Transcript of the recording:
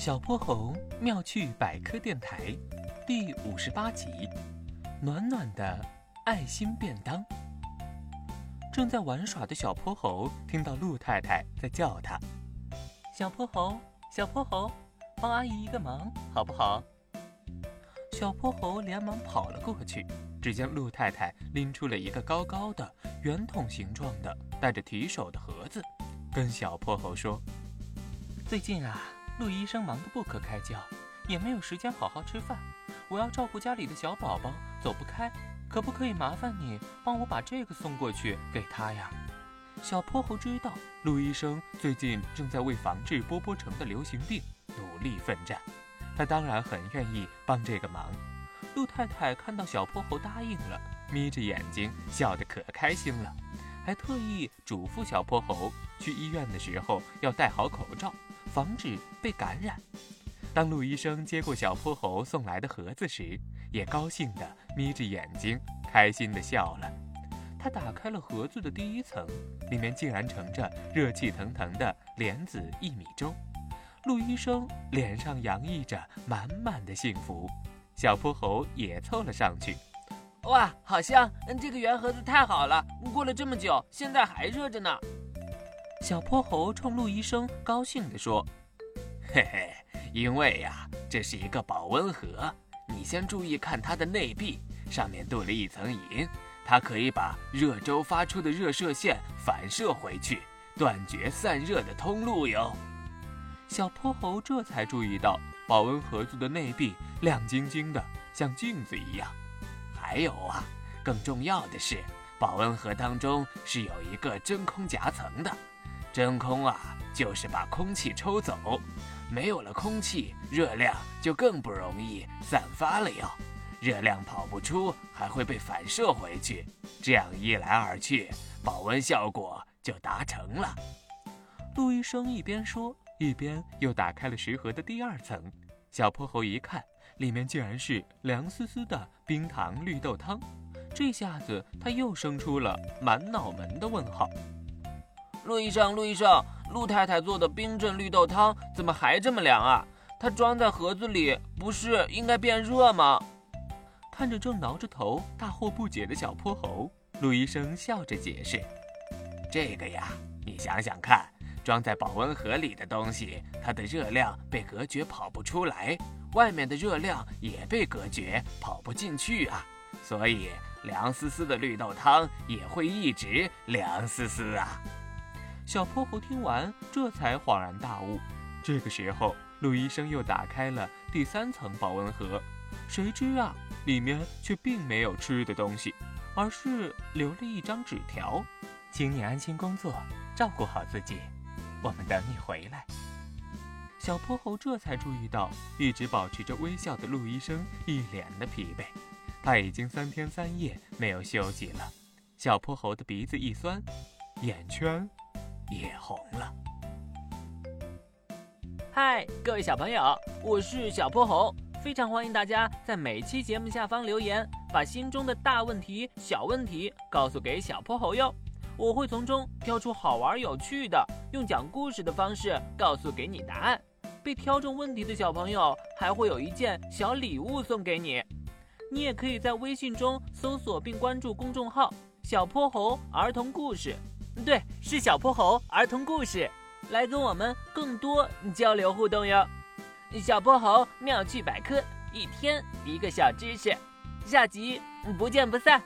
小泼猴妙趣百科电台第五十八集：暖暖的爱心便当。正在玩耍的小泼猴听到鹿太太在叫他：“小泼猴，小泼猴，帮阿姨一个忙，好不好？”小泼猴连忙跑了过去，只见鹿太太拎出了一个高高的圆筒形状的带着提手的盒子，跟小泼猴说：“最近啊。”陆医生忙得不可开交，也没有时间好好吃饭。我要照顾家里的小宝宝，走不开，可不可以麻烦你帮我把这个送过去给他呀？小泼猴知道陆医生最近正在为防治波波城的流行病努力奋战，他当然很愿意帮这个忙。陆太太看到小泼猴答应了，眯着眼睛笑得可开心了，还特意嘱咐小泼猴去医院的时候要戴好口罩。防止被感染。当陆医生接过小泼猴送来的盒子时，也高兴地眯着眼睛，开心地笑了。他打开了盒子的第一层，里面竟然盛着热气腾腾的莲子薏米粥。陆医生脸上洋溢着满满的幸福，小泼猴也凑了上去。哇，好香！这个圆盒子太好了，过了这么久，现在还热着呢。小泼猴冲陆医生高兴地说：“ 嘿嘿，因为呀，这是一个保温盒。你先注意看它的内壁，上面镀了一层银，它可以把热粥发出的热射线反射回去，断绝散热的通路哟。”小泼猴这才注意到，保温盒子的内壁亮晶晶的，像镜子一样。还有啊，更重要的是，保温盒当中是有一个真空夹层的。真空啊，就是把空气抽走，没有了空气，热量就更不容易散发了哟。热量跑不出，还会被反射回去，这样一来二去，保温效果就达成了。陆医生一边说，一边又打开了食盒的第二层。小泼猴一看，里面竟然是凉丝丝的冰糖绿豆汤，这下子他又生出了满脑门的问号。陆医生，陆医生，陆太太做的冰镇绿豆汤怎么还这么凉啊？它装在盒子里，不是应该变热吗？看着正挠着头大惑不解的小泼猴，陆医生笑着解释：“这个呀，你想想看，装在保温盒里的东西，它的热量被隔绝跑不出来，外面的热量也被隔绝跑不进去啊，所以凉丝丝的绿豆汤也会一直凉丝丝啊。”小泼猴听完，这才恍然大悟。这个时候，陆医生又打开了第三层保温盒，谁知啊，里面却并没有吃的东西，而是留了一张纸条：“请你安心工作，照顾好自己，我们等你回来。”小泼猴这才注意到，一直保持着微笑的陆医生一脸的疲惫，他已经三天三夜没有休息了。小泼猴的鼻子一酸，眼圈。也红了。嗨，各位小朋友，我是小泼猴，非常欢迎大家在每期节目下方留言，把心中的大问题、小问题告诉给小泼猴哟。我会从中挑出好玩有趣的，用讲故事的方式告诉给你答案。被挑中问题的小朋友还会有一件小礼物送给你。你也可以在微信中搜索并关注公众号“小泼猴儿童故事”。对，是小泼猴儿童故事，来跟我们更多交流互动哟。小泼猴妙趣百科，一天一个小知识，下集不见不散。